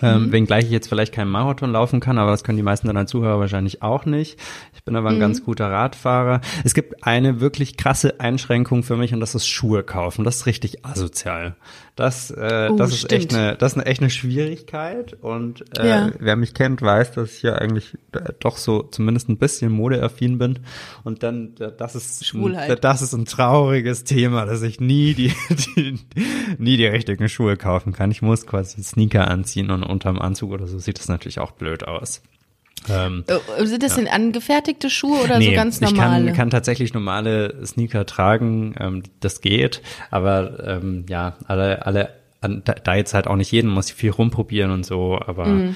Ähm, mhm. wenngleich ich jetzt vielleicht keinen Marathon laufen kann, aber das können die meisten deiner Zuhörer wahrscheinlich auch nicht. Ich bin aber ein mhm. ganz guter Radfahrer. Es gibt eine wirklich krasse Einschränkung für mich und das ist Schuhe kaufen. Das ist richtig asozial. Das, äh, oh, das ist echt eine, das ist eine echt eine Schwierigkeit. Und äh, ja. wer mich kennt, weiß, dass ich ja eigentlich äh, doch so zumindest ein bisschen modeaffin bin. Und dann, das ist, ein, das ist ein trauriges Thema, dass ich nie die, die, nie die richtigen Schuhe kaufen kann. Ich muss quasi Sneaker anziehen und unterm Anzug oder so sieht das natürlich auch blöd aus. Ähm, äh, Sind das ja. denn angefertigte Schuhe oder nee, so ganz normale? Ich kann, kann tatsächlich normale Sneaker tragen, ähm, das geht, aber ähm, ja, alle, alle, da jetzt halt auch nicht jeden, muss ich viel rumprobieren und so, aber mhm.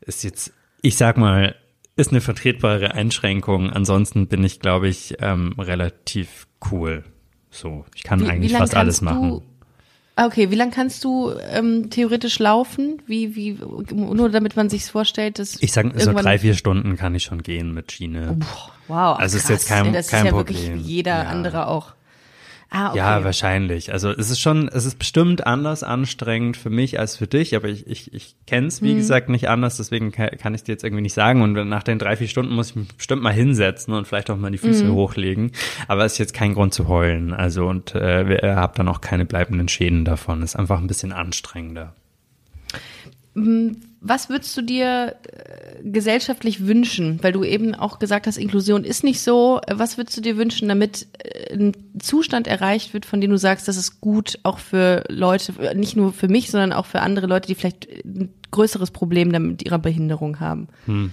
ist jetzt, ich sag mal, ist eine vertretbare Einschränkung. Ansonsten bin ich, glaube ich, ähm, relativ cool. So, ich kann wie, eigentlich wie fast alles machen. Ah, okay, wie lange kannst du ähm, theoretisch laufen? Wie, wie, nur damit man sich's vorstellt, dass. Ich sage, so drei, vier Stunden kann ich schon gehen mit Schiene. wow. Also krass. ist jetzt kein, das kein ist ja Problem. wirklich wie jeder ja. andere auch. Ah, okay. Ja, wahrscheinlich. Also es ist schon, es ist bestimmt anders anstrengend für mich als für dich, aber ich, ich, ich kenne es, wie hm. gesagt, nicht anders, deswegen kann, kann ich dir jetzt irgendwie nicht sagen. Und nach den drei, vier Stunden muss ich mich bestimmt mal hinsetzen und vielleicht auch mal die Füße hm. hochlegen. Aber es ist jetzt kein Grund zu heulen. Also und äh, habt dann auch keine bleibenden Schäden davon. Es ist einfach ein bisschen anstrengender. Hm, was würdest du dir äh, gesellschaftlich wünschen? Weil du eben auch gesagt hast, Inklusion ist nicht so. Was würdest du dir wünschen, damit äh, ein Zustand erreicht wird, von dem du sagst, das ist gut auch für Leute, nicht nur für mich, sondern auch für andere Leute, die vielleicht ein größeres Problem mit ihrer Behinderung haben? Hm.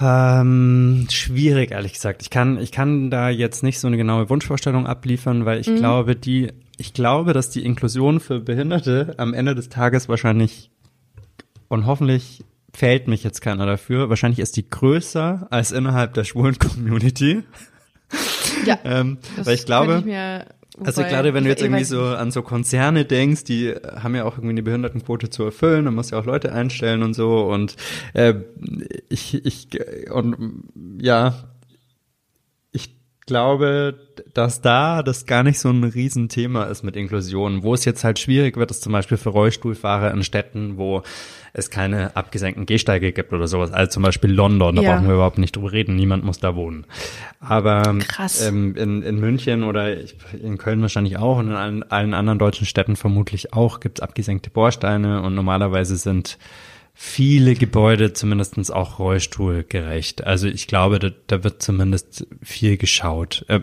Ähm, schwierig, ehrlich gesagt. Ich kann, ich kann da jetzt nicht so eine genaue Wunschvorstellung abliefern, weil ich mhm. glaube, die, ich glaube, dass die Inklusion für Behinderte am Ende des Tages wahrscheinlich und hoffentlich fällt mich jetzt keiner dafür. Wahrscheinlich ist die größer als innerhalb der schwulen Community. Ja. ähm, weil ich glaube, ich mir, also gerade wenn du jetzt irgendwie so an so Konzerne denkst, die haben ja auch irgendwie eine Behindertenquote zu erfüllen, dann musst du ja auch Leute einstellen und so und äh, ich, ich und ja, ich glaube, dass da das gar nicht so ein Riesenthema ist mit Inklusion. Wo es jetzt halt schwierig wird, ist zum Beispiel für Rollstuhlfahrer in Städten, wo es keine abgesenkten Gehsteige gibt oder sowas. Also zum Beispiel London, da ja. brauchen wir überhaupt nicht drüber reden, niemand muss da wohnen. Aber ähm, in, in München oder in Köln wahrscheinlich auch und in allen, allen anderen deutschen Städten vermutlich auch gibt es abgesenkte Bohrsteine und normalerweise sind viele Gebäude zumindestens auch rollstuhlgerecht. Also ich glaube, da, da wird zumindest viel geschaut. Äh,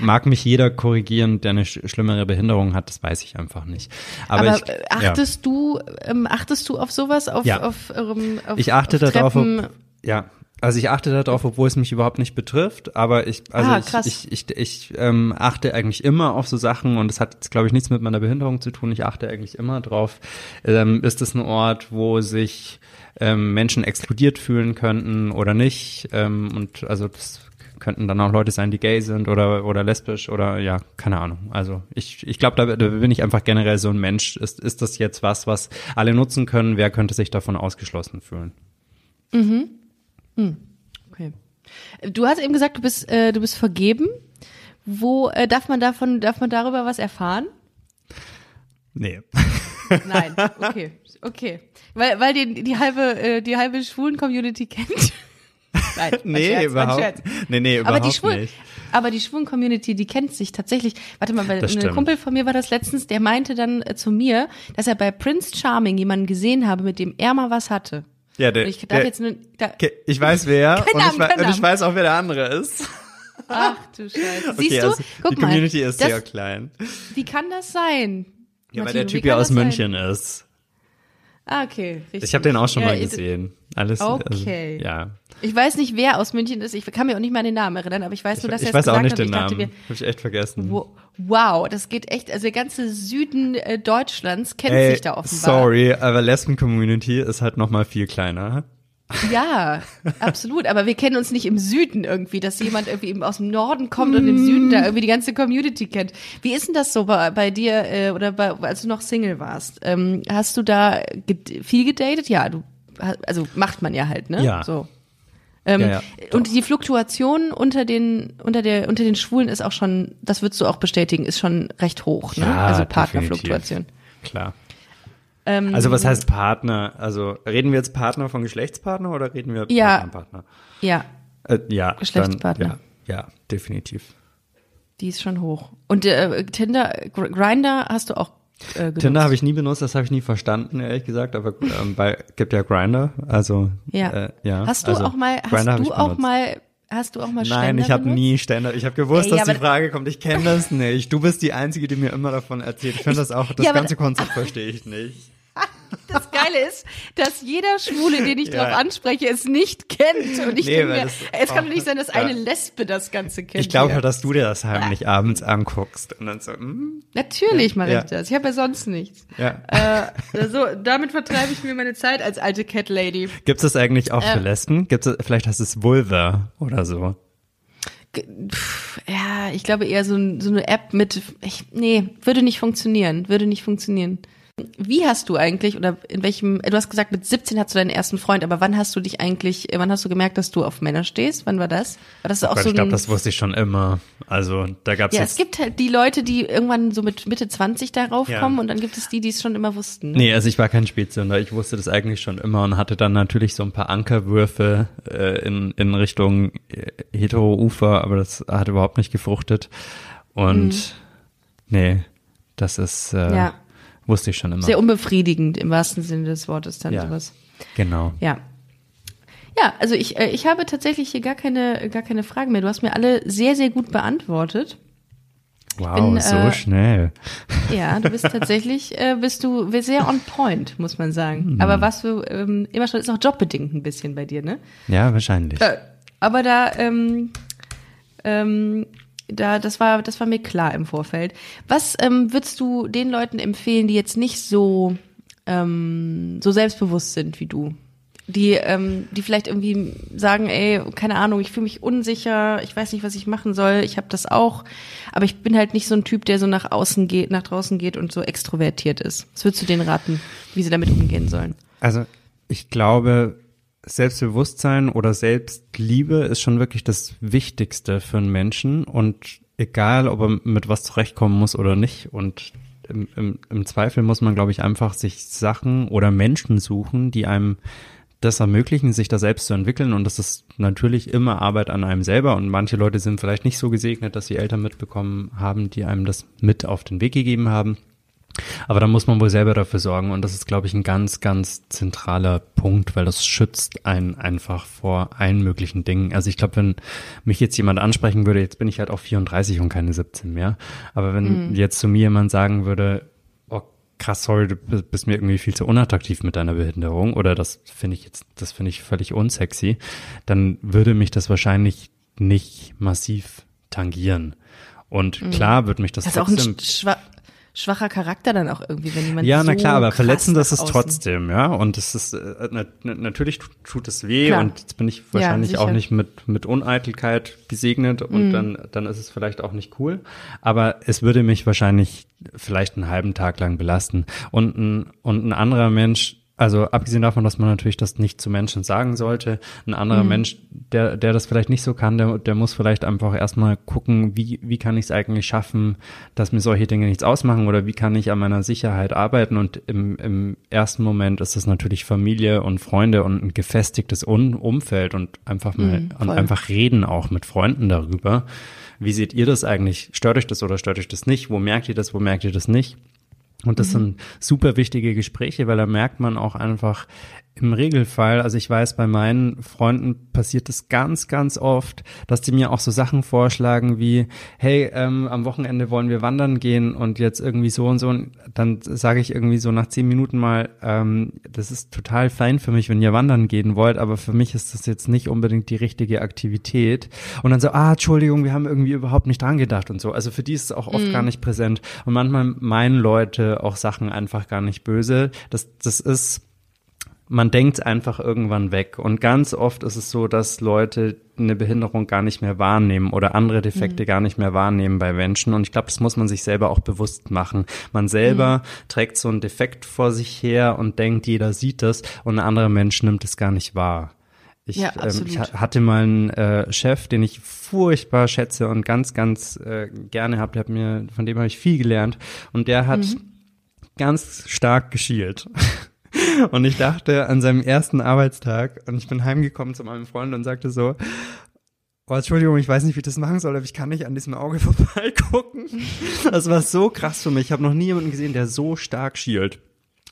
mag mich jeder korrigieren, der eine sch schlimmere Behinderung hat, das weiß ich einfach nicht. Aber, Aber ich, achtest ja. du, ähm, achtest du auf sowas? Auf, ja. auf, ähm, auf, ich achte auf darauf, ob, ja, Also ich achte darauf, obwohl es mich überhaupt nicht betrifft, aber ich, also Ah, ich, ich, ich, ich ähm, achte eigentlich immer auf so Sachen und das hat jetzt, glaube ich, nichts mit meiner Behinderung zu tun. Ich achte eigentlich immer drauf. Ähm, ist es ein Ort, wo sich ähm, Menschen exkludiert fühlen könnten oder nicht? Ähm, und also das könnten dann auch Leute sein, die gay sind oder oder lesbisch oder ja, keine Ahnung. Also ich, ich glaube, da, da bin ich einfach generell so ein Mensch. Ist, ist das jetzt was, was alle nutzen können? Wer könnte sich davon ausgeschlossen fühlen? Okay. Du hast eben gesagt, du bist, äh, du bist vergeben. Wo äh, darf man davon, darf man darüber was erfahren? Nee. Nein, okay, okay. Weil, weil die, die halbe, äh, die halbe Schwulen-Community kennt. Nein, Nee, Scherz, überhaupt, Scherz. nee, nee, Aber überhaupt die Schwulen, nicht. aber die schwulen Community, die kennt sich tatsächlich. Warte mal, weil ein. Kumpel von mir war das letztens, der meinte dann äh, zu mir, dass er bei Prince Charming jemanden gesehen habe, mit dem er mal was hatte. Ja, der, Und ich darf der, jetzt nur, da, Okay, ich weiß wer und, Namen, ich, kein und ich Namen. weiß auch, wer der andere ist. ach du Scheiße. Okay, Siehst du? also Guck die mal. Community ist das, sehr klein. Wie kann das sein? Ja, weil Martino, der Typ ja aus das sein? München ist. Ah, okay. Richtig. Ich habe den auch schon Ja, mal ich- gesehen. Alles. Okay. Also, ja. Ich weiß nicht, wer aus München ist. Ich kann mir auch nicht mal den Namen erinnern, aber ich weiß Ich, nur, dass ich er es weiß auch gesagt nicht hat. den ich Namen. Habe ich echt vergessen. wo- wow, das geht echt, also der ganze Süden äh, Deutschlands kennt Ey, sich da offenbar. sorry, aber Lesben-Community ist halt noch mal viel kleiner. Ja, absolut. Aber wir kennen uns nicht im Süden irgendwie, dass jemand irgendwie eben aus dem Norden kommt und im Süden da irgendwie die ganze Community kennt. Wie ist denn das so bei, bei dir äh, oder bei, als du noch Single warst? Ähm, hast du da ged viel gedatet? Ja, du, also macht man ja halt, ne? Ja. So. Ähm, Ja, ja, und die Fluktuation unter den unter der unter den Schwulen ist auch schon, das würdest du auch bestätigen, ist schon recht hoch, ne? Ja, also definitiv. Partnerfluktuation. Klar. Ähm, Also was heißt Partner? Also reden wir jetzt Partner von Geschlechtspartner oder reden wir Ja. Partnerpartner? Ja, Äh, ja. Geschlechtspartner. Dann, ja, ja, definitiv. die ist schon hoch. Und äh, Tinder, Gr- Grinder hast du auch äh. Tinder habe ich nie benutzt, das habe ich nie verstanden, ehrlich gesagt, aber ähm, bei gibt ja Grinder, also Ja. äh, ja. Hast du also, auch mal, hast Grindr du auch mal, hast du auch mal Nein, Ständer ich habe nie Ständer. Ich habe gewusst, Ey, dass die Frage kommt. Ich kenne das nicht. Du bist die Einzige, die mir immer davon erzählt. Ich finde das auch, das Ja, ganze Konzept verstehe ich nicht. Das Geile ist, dass jeder Schwule, den ich Ja. drauf anspreche, es nicht kennt. Und ich Nee, denke mir, es kann doch nicht sein, dass ja. eine Lesbe das Ganze kennt. Ich glaube halt, dass du dir das heimlich abends anguckst und dann so, hm, Natürlich mache Ja. ich das. Ich habe ja sonst nichts. ja. Äh, so, damit vertreibe ich mir meine Zeit als alte Cat Lady. Gibt es das eigentlich auch für Äh. Lesben? Gibt es, vielleicht heißt es Vulva oder so. Ja, ich glaube eher so, so eine App mit, ich, nee, würde nicht funktionieren, würde nicht funktionieren. Wie hast du eigentlich oder in welchem, du hast gesagt, mit 17 hast du deinen ersten Freund, aber wann hast du dich eigentlich, wann hast du gemerkt, dass du auf Männer stehst? Wann war das? War das auch Gott, so ich glaube, ein, das wusste ich schon immer. Also da gab ja, jetzt es gibt halt die Leute, die irgendwann so mit Mitte 20 darauf Ja. kommen und dann gibt es die, die es schon immer wussten. Ne? Nee, also ich war kein Spätzünder. Ich wusste das eigentlich schon immer und hatte dann natürlich so ein paar Ankerwürfe äh, in, in Richtung äh, Hetero-Ufer, aber das hat überhaupt nicht gefruchtet. Und nee, das ist, äh, Mhm. Ja. Wusste ich schon immer. Sehr unbefriedigend im wahrsten Sinne des Wortes dann Ja. sowas. genau. Ja. Ja, also ich, äh, ich habe tatsächlich hier gar keine, gar keine Fragen mehr. Du hast mir alle sehr, sehr gut beantwortet. Wow, bin, so äh, schnell. Ja, du bist tatsächlich, äh, bist du sehr on point, muss man sagen. Aber was du ähm, immer schon, ist auch jobbedingt ein bisschen bei dir, ne? Ja, wahrscheinlich. Äh, aber da, ähm, ähm, da, das war, das war mir klar im Vorfeld. Was ähm, würdest du den Leuten empfehlen, die jetzt nicht so, ähm, so selbstbewusst sind wie du? Die, ähm, die vielleicht irgendwie sagen, ey, keine Ahnung, ich fühle mich unsicher, ich weiß nicht, was ich machen soll, ich habe das auch, aber ich bin halt nicht so ein Typ, der so nach außen geht, nach draußen geht und so extrovertiert ist. Was würdest du denen raten, wie sie damit umgehen sollen? Also ich glaube, Selbstbewusstsein oder Selbstliebe ist schon wirklich das Wichtigste für einen Menschen und egal, ob er mit was zurechtkommen muss oder nicht und im, im, im Zweifel muss man, glaube ich, einfach sich Sachen oder Menschen suchen, die einem das ermöglichen, sich da selbst zu entwickeln. Und das ist natürlich immer Arbeit an einem selber. Und manche Leute sind vielleicht nicht so gesegnet, dass sie Eltern mitbekommen haben, die einem das mit auf den Weg gegeben haben. Aber da muss man wohl selber dafür sorgen. Und das ist, glaube ich, ein ganz, ganz zentraler Punkt, weil das schützt einen einfach vor allen möglichen Dingen. Also ich glaube, wenn mich jetzt jemand ansprechen würde, jetzt bin ich halt auch 34 und keine 17 mehr. Aber wenn jetzt zu mir jemand sagen würde, oh, krass, sorry, du bist mir irgendwie viel zu unattraktiv mit deiner Behinderung oder das finde ich jetzt, das finde ich völlig unsexy, dann würde mich das wahrscheinlich nicht massiv tangieren. Und mhm. klar wird mich das, das trotzdem schwacher Charakter dann auch irgendwie, wenn jemand Ja, so na klar, aber verletzen das ist trotzdem, ja. Und es ist äh, na, natürlich tut es weh klar. und jetzt bin ich wahrscheinlich ja, auch nicht mit mit Uneitelkeit gesegnet und mhm. dann dann ist es vielleicht auch nicht cool. Aber es würde mich wahrscheinlich vielleicht einen halben Tag lang belasten. Und ein und ein anderer Mensch also abgesehen davon, dass man natürlich das nicht zu Menschen sagen sollte, ein anderer mhm. Mensch, der, der das vielleicht nicht so kann, der, der muss vielleicht einfach erstmal gucken, wie, wie kann ich es eigentlich schaffen, dass mir solche Dinge nichts ausmachen oder wie kann ich an meiner Sicherheit arbeiten. Und im, im ersten Moment ist es natürlich Familie und Freunde und ein gefestigtes Un Umfeld und einfach mal mhm, und einfach reden auch mit Freunden darüber. Wie seht ihr das eigentlich? Stört euch das oder stört euch das nicht? Wo merkt ihr das? Wo merkt ihr das nicht? Und das mhm. sind super wichtige Gespräche, weil da merkt man auch einfach, im Regelfall, also ich weiß, bei meinen Freunden passiert es ganz, ganz oft, dass die mir auch so Sachen vorschlagen wie, hey, ähm, am Wochenende wollen wir wandern gehen und jetzt irgendwie so und so. Und dann sage ich irgendwie so nach zehn Minuten mal, ähm, das ist total fein für mich, wenn ihr wandern gehen wollt, aber für mich ist das jetzt nicht unbedingt die richtige Aktivität. Und dann so, ah, Entschuldigung, wir haben irgendwie überhaupt nicht dran gedacht und so. Also für die ist es auch oft mhm. gar nicht präsent. Und manchmal meinen Leute auch Sachen einfach gar nicht böse. Das, das ist man denkt einfach irgendwann weg. Und ganz oft ist es so, dass Leute eine Behinderung gar nicht mehr wahrnehmen oder andere Defekte mhm. gar nicht mehr wahrnehmen bei Menschen. Und ich glaube, das muss man sich selber auch bewusst machen. Man selber mhm. trägt so einen Defekt vor sich her und denkt, jeder sieht das und ein anderer Mensch nimmt es gar nicht wahr. Ich, ja, ähm, ich hatte mal einen äh, Chef, den ich furchtbar schätze und ganz, ganz äh, gerne habe. Der hat mir, von dem habe ich viel gelernt. Und der hat mhm. Ganz stark geschielt. Und ich dachte an seinem ersten Arbeitstag und ich bin heimgekommen zu meinem Freund und sagte so, Oh, Entschuldigung, ich weiß nicht, wie ich das machen soll, aber ich kann nicht an diesem Auge vorbeigucken. Das war so krass für mich. Ich habe noch nie jemanden gesehen, der so stark schielt.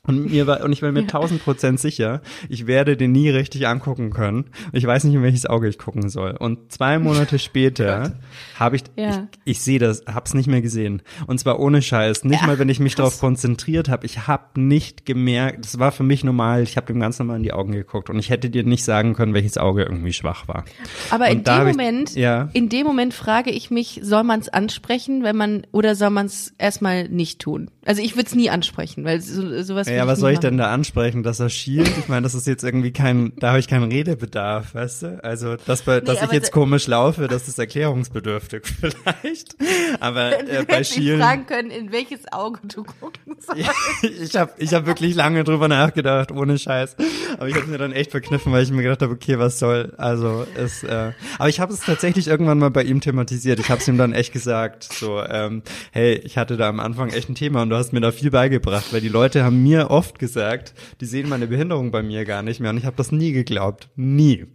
Und mir war, und ich war mir tausend Prozent sicher, ich werde den nie richtig angucken können. Ich weiß nicht, in welches Auge ich gucken soll. Und zwei Monate später habe ich, ja. ich, ich sehe das, hab's nicht mehr gesehen. Und zwar ohne Scheiß. Nicht ja, mal, wenn ich mich darauf konzentriert habe. Ich habe nicht gemerkt, das war für mich normal. Ich habe dem ganz normal in die Augen geguckt und ich hätte dir nicht sagen können, welches Auge irgendwie schwach war. Aber und in dem Moment, ich, ja. in dem Moment frage ich mich, soll man es ansprechen, wenn man, oder soll man es erstmal nicht tun? Also ich würde es nie ansprechen, weil so, sowas ja, was soll ich denn da ansprechen, dass er schielt? Ich meine, das ist jetzt irgendwie kein, da habe ich keinen Redebedarf, weißt du? Also, dass, bei, nee, dass ich jetzt komisch laufe, das ist erklärungsbedürftig vielleicht. Aber äh, bei Schielen. sagen können, in welches Auge du gucken sollst. Ich habe ich hab wirklich lange drüber nachgedacht, ohne Scheiß. Aber ich habe mir dann echt verkniffen, weil ich mir gedacht habe, okay, was soll? Also, es, äh, aber ich habe es tatsächlich irgendwann mal bei ihm thematisiert. Ich habe es ihm dann echt gesagt, so, ähm, hey, ich hatte da am Anfang echt ein Thema und du hast mir da viel beigebracht, weil die Leute haben mir oft gesagt, die sehen meine Behinderung bei mir gar nicht mehr und ich habe das nie geglaubt, nie.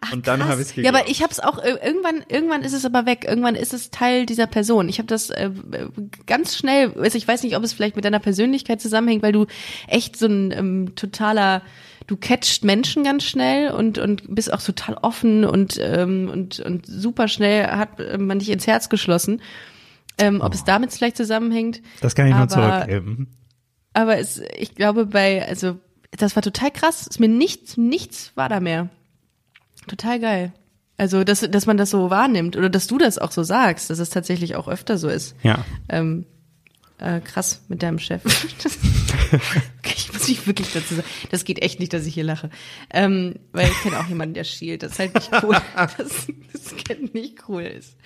Ach, und dann habe ich geglaubt. Ja, aber ich habe es auch äh, irgendwann irgendwann ist es aber weg, irgendwann ist es Teil dieser Person. Ich habe das äh, ganz schnell, also ich weiß nicht, ob es vielleicht mit deiner Persönlichkeit zusammenhängt, weil du echt so ein ähm, totaler du catcht Menschen ganz schnell und und bist auch total offen und ähm, und und super schnell hat man dich ins Herz geschlossen. Ähm, ob oh. es damit vielleicht zusammenhängt. Das kann ich nur zurückgeben aber es, ich glaube bei, also das war total krass. Ist mir nichts, nichts war da mehr. Total geil. Also, dass, dass man das so wahrnimmt oder dass du das auch so sagst, dass es tatsächlich auch öfter so ist. Ja. Ähm, äh, krass mit deinem Chef. ich muss mich wirklich dazu sagen. Das geht echt nicht, dass ich hier lache. Ähm, weil ich kenne auch jemanden, der schielt. Das ist halt nicht cool. Das, das nicht cool ist.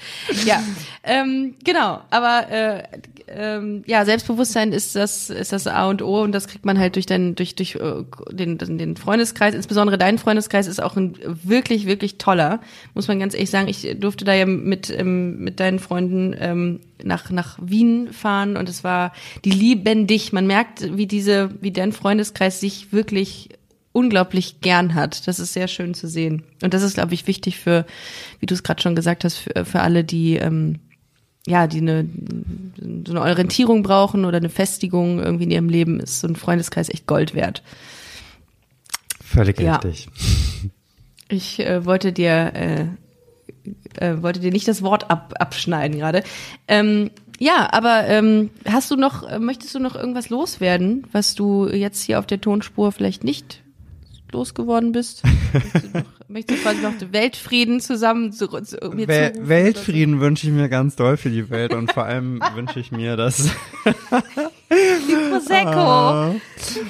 Ja, ähm, genau. Aber äh, ähm, ja, Selbstbewusstsein ist das ist das A und O und das kriegt man halt durch den durch durch äh, den den Freundeskreis. Insbesondere dein Freundeskreis ist auch ein wirklich wirklich toller, muss man ganz ehrlich sagen. Ich durfte da ja mit ähm, mit deinen Freunden ähm, nach nach Wien fahren und es war die lieben dich. Man merkt, wie diese wie dein Freundeskreis sich wirklich unglaublich gern hat. Das ist sehr schön zu sehen. Und das ist, glaube ich, wichtig für, wie du es gerade schon gesagt hast, für, für alle, die ähm, ja, die eine, so eine Orientierung brauchen oder eine Festigung irgendwie in ihrem Leben, ist so ein Freundeskreis echt Gold wert. Völlig ja. richtig. Ich äh, wollte dir äh, äh, wollte dir nicht das Wort ab, abschneiden gerade. Ähm, ja, aber ähm, hast du noch, äh, möchtest du noch irgendwas loswerden, was du jetzt hier auf der Tonspur vielleicht nicht losgeworden bist? möchtest, du noch, möchtest du quasi noch den Weltfrieden zusammen zu, zu, mir Wel zurufen? Weltfrieden wünsche ich mir ganz doll für die Welt und vor allem wünsche ich mir, dass Prosecco. Ah.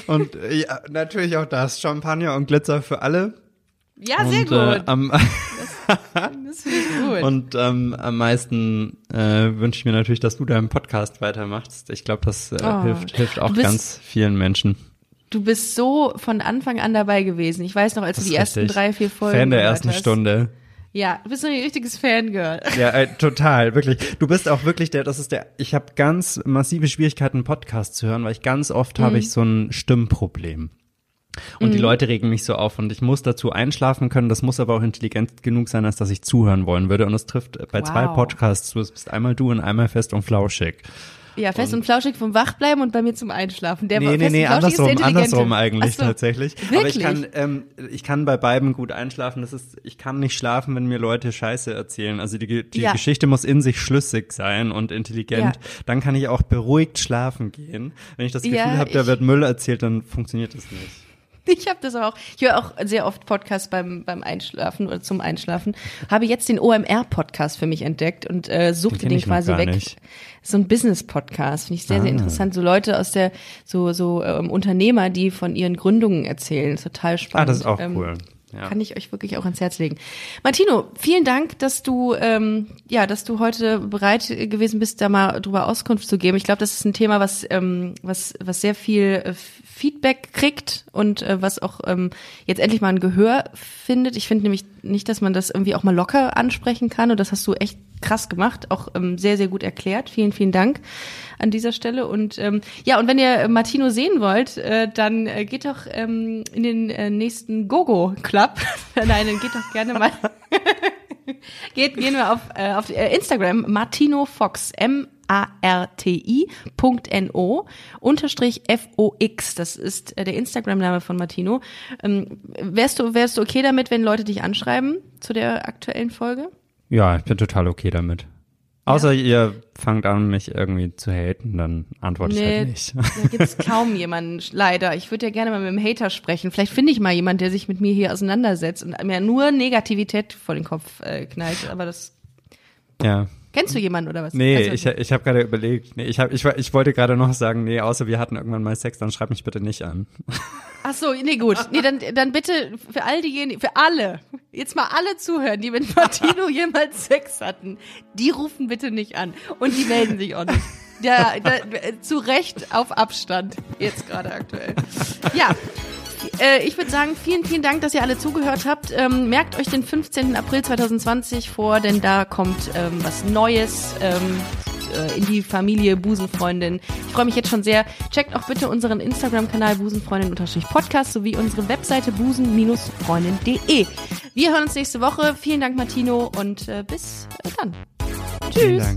und äh, ja, natürlich auch das Champagner und Glitzer für alle. Ja, sehr und, gut. Äh, am, das finde ich gut. und ähm, am meisten äh, wünsche ich mir natürlich, dass du deinen Podcast weitermachst. Ich glaube, das äh, Oh. hilft, hilft auch bist- ganz vielen Menschen. Du bist so von Anfang an dabei gewesen. Ich weiß noch, als Das du die ersten richtig. drei, vier Folgen Fan der ersten hast. Stunde. Ja, du bist so ein richtiges Fangirl. Ja, äh, total, wirklich. Du bist auch wirklich der, das ist der, ich habe ganz massive Schwierigkeiten, einen Podcast zu hören, weil ich ganz oft habe Mhm. ich so ein Stimmproblem. Und die Leute regen mich so auf und ich muss dazu einschlafen können. Das muss aber auch intelligent genug sein, als dass ich zuhören wollen würde. Und das trifft bei zwei Wow. Podcasts zu. Es bist einmal du und einmal fest und flauschig. Ja, fest und, flauschig vom Wachbleiben und bei mir zum Einschlafen. Der Nee, nee, und nee, andersrum, andersrum eigentlich so. tatsächlich. Aber ich Wirklich? kann, ähm, ich kann bei beiden gut einschlafen. Das ist, ich kann nicht schlafen, wenn mir Leute Scheiße erzählen. Also die, die Ja. Geschichte muss in sich schlüssig sein und intelligent. Ja. Dann kann ich auch beruhigt schlafen gehen. Wenn ich das Gefühl Ja, habe, da wird Müll erzählt, dann funktioniert das nicht. Ich habe das auch. Ich höre auch sehr oft Podcasts beim, beim Einschlafen oder zum Einschlafen. Habe jetzt den OMR-Podcast für mich entdeckt und äh, suchte Den den, quasi weg. nicht. So ein Business-Podcast. Finde ich sehr, sehr Ah. interessant. So Leute aus der, so, so ähm, Unternehmer, die von ihren Gründungen erzählen. Ist total Ah, spannend. das ist auch Ähm, cool. Ja. Kann ich euch wirklich auch ans Herz legen. Martino, vielen Dank, dass du ähm, ja, dass du heute bereit gewesen bist, da mal drüber Auskunft zu geben. Ich glaube, das ist ein Thema, was ähm, was was sehr viel äh, Feedback kriegt und äh, was auch ähm, jetzt endlich mal ein Gehör findet. Ich finde nämlich nicht, dass man das irgendwie auch mal locker ansprechen kann und das hast du echt krass gemacht, auch ähm, sehr sehr gut erklärt. Vielen vielen Dank an dieser Stelle und ähm, ja und wenn ihr Martino sehen wollt, äh, dann äh, geht doch ähm, in den äh, nächsten Gogo Club. Nein, dann geht doch gerne mal geht gehen wir auf äh, auf äh, Instagram Martino Fox M A R T I Punkt N O unterstrich F O X. Das ist äh, der Instagram-Name von Martino. Ähm, wärst du wärst du okay damit, wenn Leute dich anschreiben zu der aktuellen Folge? Ja, ich bin total okay damit. Außer ihr fangt an, mich irgendwie zu haten, dann antworte ich halt nicht. da gibt's kaum jemanden, leider. Ich würde ja gerne mal mit einem Hater sprechen. Vielleicht finde ich mal jemanden, der sich mit mir hier auseinandersetzt und mir nur Negativität vor den Kopf äh, knallt. Aber das ja. Kennst du jemanden oder was? Nee, Also, ich, ich habe gerade überlegt, nee, ich, hab, ich, ich wollte gerade noch sagen, nee, außer wir hatten irgendwann mal Sex, dann schreib mich bitte nicht an. Ach so, nee, gut. Nee, dann, dann bitte für all diejenigen, für alle, jetzt mal alle zuhören, die mit Martino jemals Sex hatten, die rufen bitte nicht an. Und die melden sich auch nicht. Ja, da, zu Recht auf Abstand, jetzt gerade aktuell. Ja, äh, ich würde sagen, vielen, vielen Dank, dass ihr alle zugehört habt. Ähm, merkt euch den 15. April 2020 vor, denn da kommt ähm, was Neues ähm, äh, in die Familie Busenfreundin. Ich freue mich jetzt schon sehr. Checkt auch bitte unseren Instagram-Kanal busenfreundin-podcast sowie unsere Webseite busen-freundin.de. Wir hören uns nächste Woche. Vielen Dank, Martino, und äh, bis dann. Tschüss.